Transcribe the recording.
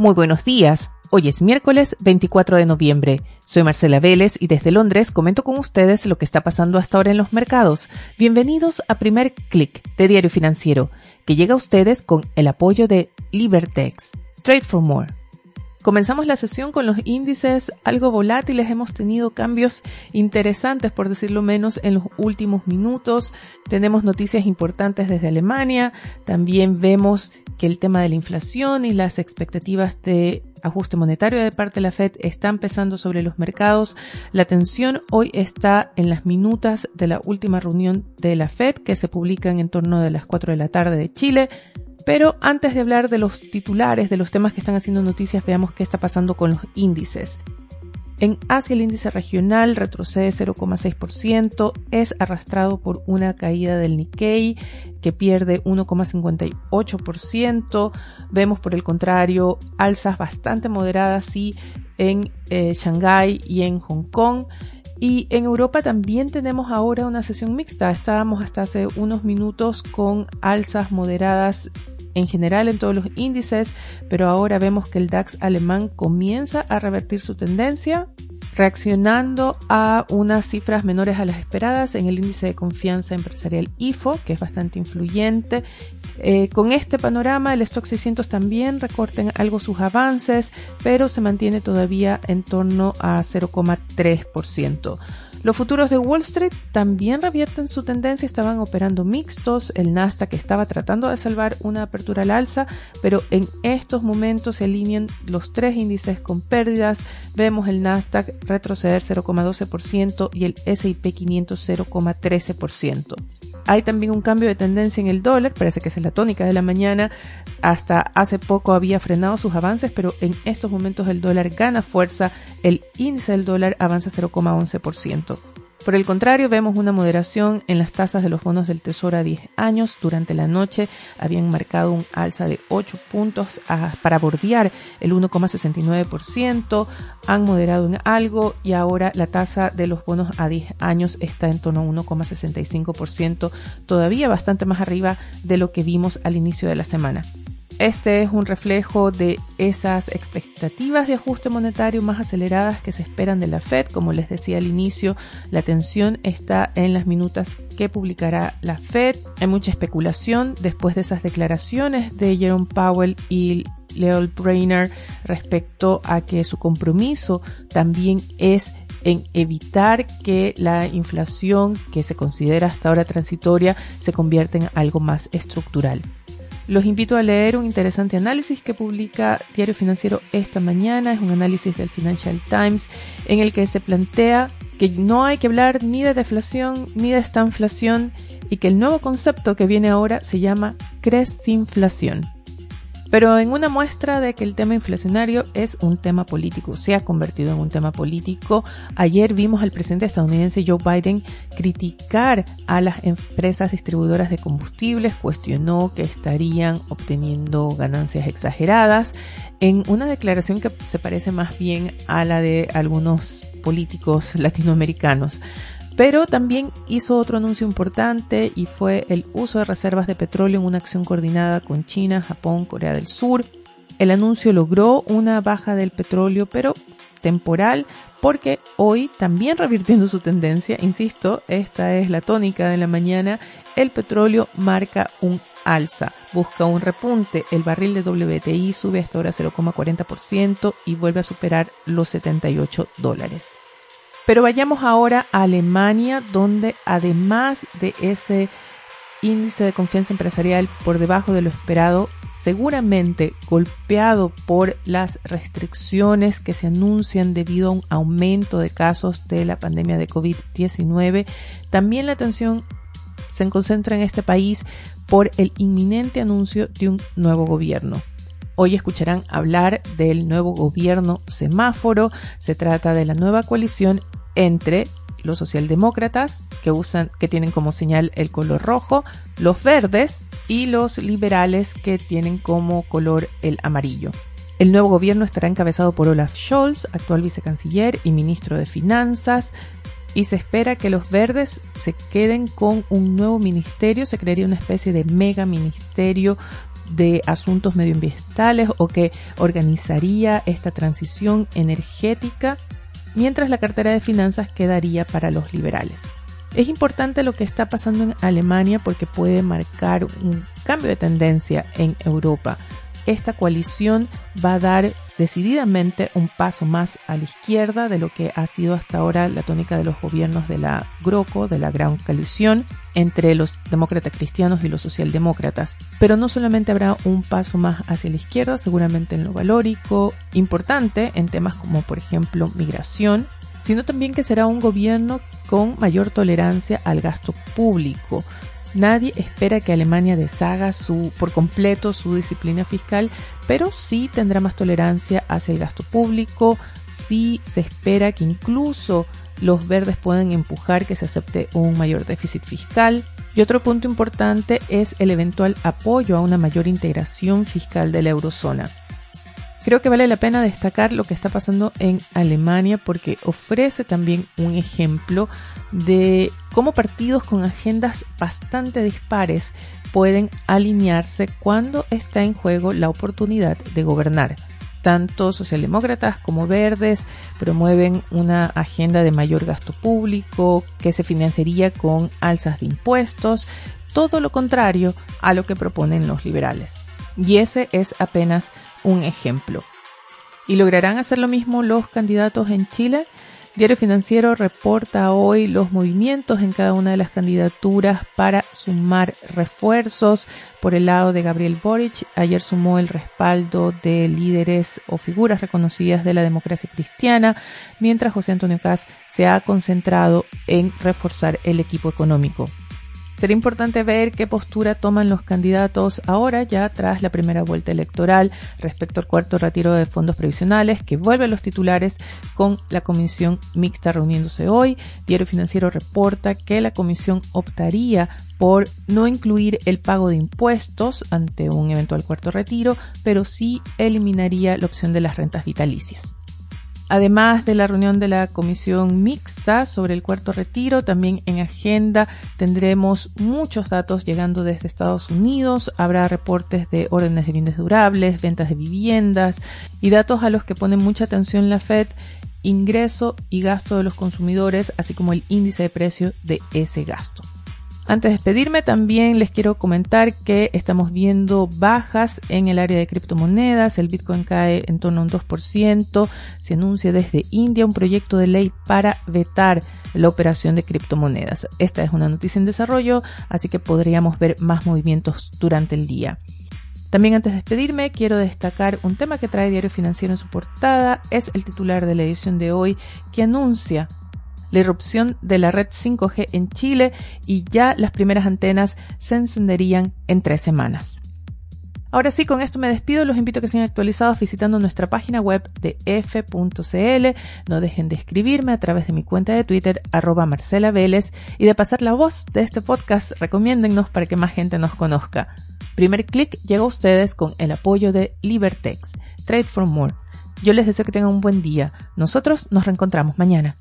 Muy buenos días. Hoy es miércoles 24 de noviembre. Soy Marcela Vélez y desde Londres comento con ustedes lo que está pasando hasta ahora en los mercados. Bienvenidos a Primer Click de Diario Financiero, que llega a ustedes con el apoyo de Libertex. Trade for More. Comenzamos la sesión con los índices algo volátiles. Hemos tenido cambios interesantes, por decirlo menos, en los últimos minutos. Tenemos noticias importantes desde Alemania. También vemos que el tema de la inflación y las expectativas de ajuste monetario de parte de la Fed están pesando sobre los mercados. La atención hoy está en las minutas de la última reunión de la Fed que se publican en torno de las 4 de la tarde de Chile. Pero antes de hablar de los titulares, de los temas que están haciendo noticias, veamos qué está pasando con los índices. En Asia el índice regional retrocede 0,6%, es arrastrado por una caída del Nikkei que pierde 1,58%. Vemos por el contrario alzas bastante moderadas sí en eh, Shanghái y en Hong Kong. Y en Europa también tenemos ahora una sesión mixta. Estábamos hasta hace unos minutos con alzas moderadas en general en todos los índices, pero ahora vemos que el DAX alemán comienza a revertir su tendencia, reaccionando a unas cifras menores a las esperadas en el índice de confianza empresarial IFO, que es bastante influyente. Eh, con este panorama, el Stock 600 también recorten algo sus avances, pero se mantiene todavía en torno a 0,3%. Los futuros de Wall Street también revierten su tendencia, estaban operando mixtos, el Nasdaq estaba tratando de salvar una apertura al alza, pero en estos momentos se alinean los tres índices con pérdidas, vemos el Nasdaq retroceder 0,12% y el S&P 500 0,13%. Hay también un cambio de tendencia en el dólar, parece que es la tónica de la mañana. Hasta hace poco había frenado sus avances, pero en estos momentos el dólar gana fuerza. El índice del dólar avanza 0,11%. Por el contrario, vemos una moderación en las tasas de los bonos del Tesoro a 10 años. Durante la noche habían marcado un alza de 8 puntos para bordear el 1,69%. Han moderado en algo y ahora la tasa de los bonos a 10 años está en torno a 1,65%, todavía bastante más arriba de lo que vimos al inicio de la semana. Este es un reflejo de esas expectativas de ajuste monetario más aceleradas que se esperan de la Fed. Como les decía al inicio, la atención está en las minutas que publicará la Fed. Hay mucha especulación después de esas declaraciones de Jerome Powell y Leo Brainer respecto a que su compromiso también es en evitar que la inflación que se considera hasta ahora transitoria se convierta en algo más estructural. Los invito a leer un interesante análisis que publica Diario Financiero esta mañana. Es un análisis del Financial Times en el que se plantea que no hay que hablar ni de deflación ni de estanflación y que el nuevo concepto que viene ahora se llama cresinflación. Pero en una muestra de que el tema inflacionario es un tema político, se ha convertido en un tema político, ayer vimos al presidente estadounidense Joe Biden criticar a las empresas distribuidoras de combustibles, cuestionó que estarían obteniendo ganancias exageradas en una declaración que se parece más bien a la de algunos políticos latinoamericanos. Pero también hizo otro anuncio importante y fue el uso de reservas de petróleo en una acción coordinada con China, Japón, Corea del Sur. El anuncio logró una baja del petróleo, pero temporal, porque hoy también revirtiendo su tendencia, insisto, esta es la tónica de la mañana, el petróleo marca un alza, busca un repunte, el barril de WTI sube hasta ahora 0,40% y vuelve a superar los 78 dólares. Pero vayamos ahora a Alemania, donde además de ese índice de confianza empresarial por debajo de lo esperado, seguramente golpeado por las restricciones que se anuncian debido a un aumento de casos de la pandemia de COVID-19, también la atención se concentra en este país por el inminente anuncio de un nuevo gobierno. Hoy escucharán hablar del nuevo gobierno semáforo. Se trata de la nueva coalición entre los socialdemócratas que usan, que tienen como señal el color rojo, los verdes y los liberales que tienen como color el amarillo. El nuevo gobierno estará encabezado por Olaf Scholz, actual vicecanciller y ministro de Finanzas, y se espera que los verdes se queden con un nuevo ministerio, se crearía una especie de mega ministerio de asuntos medioambientales o que organizaría esta transición energética, mientras la cartera de finanzas quedaría para los liberales. Es importante lo que está pasando en Alemania porque puede marcar un cambio de tendencia en Europa. Esta coalición va a dar decididamente un paso más a la izquierda de lo que ha sido hasta ahora la tónica de los gobiernos de la GROCO, de la Gran Coalición, entre los demócratas cristianos y los socialdemócratas. Pero no solamente habrá un paso más hacia la izquierda, seguramente en lo valórico, importante en temas como por ejemplo migración, sino también que será un gobierno con mayor tolerancia al gasto público. Nadie espera que Alemania deshaga su, por completo su disciplina fiscal, pero sí tendrá más tolerancia hacia el gasto público, sí se espera que incluso los verdes puedan empujar que se acepte un mayor déficit fiscal. Y otro punto importante es el eventual apoyo a una mayor integración fiscal de la eurozona. Creo que vale la pena destacar lo que está pasando en Alemania porque ofrece también un ejemplo de cómo partidos con agendas bastante dispares pueden alinearse cuando está en juego la oportunidad de gobernar. Tanto socialdemócratas como verdes promueven una agenda de mayor gasto público que se financiaría con alzas de impuestos, todo lo contrario a lo que proponen los liberales. Y ese es apenas un ejemplo. ¿Y lograrán hacer lo mismo los candidatos en Chile? Diario Financiero reporta hoy los movimientos en cada una de las candidaturas para sumar refuerzos. Por el lado de Gabriel Boric, ayer sumó el respaldo de líderes o figuras reconocidas de la democracia cristiana, mientras José Antonio Caz se ha concentrado en reforzar el equipo económico. Será importante ver qué postura toman los candidatos ahora, ya tras la primera vuelta electoral, respecto al cuarto retiro de fondos previsionales, que vuelve a los titulares con la comisión mixta reuniéndose hoy. Diario Financiero reporta que la comisión optaría por no incluir el pago de impuestos ante un eventual cuarto retiro, pero sí eliminaría la opción de las rentas vitalicias. Además de la reunión de la comisión mixta sobre el cuarto retiro, también en agenda tendremos muchos datos llegando desde Estados Unidos. Habrá reportes de órdenes de bienes durables, ventas de viviendas y datos a los que pone mucha atención la Fed, ingreso y gasto de los consumidores, así como el índice de precio de ese gasto. Antes de despedirme, también les quiero comentar que estamos viendo bajas en el área de criptomonedas. El Bitcoin cae en torno a un 2%. Se anuncia desde India un proyecto de ley para vetar la operación de criptomonedas. Esta es una noticia en desarrollo, así que podríamos ver más movimientos durante el día. También antes de despedirme, quiero destacar un tema que trae Diario Financiero en su portada. Es el titular de la edición de hoy que anuncia la irrupción de la red 5G en Chile y ya las primeras antenas se encenderían en tres semanas. Ahora sí, con esto me despido. Los invito a que sean actualizados visitando nuestra página web de f.cl. No dejen de escribirme a través de mi cuenta de Twitter, arroba Marcela Vélez, y de pasar la voz de este podcast. Recomiéndennos para que más gente nos conozca. Primer clic llega a ustedes con el apoyo de Libertex. Trade for More. Yo les deseo que tengan un buen día. Nosotros nos reencontramos mañana.